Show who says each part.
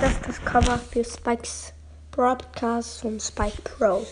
Speaker 1: wäre das das Cover für Spikes Broadcast von Spike Pro.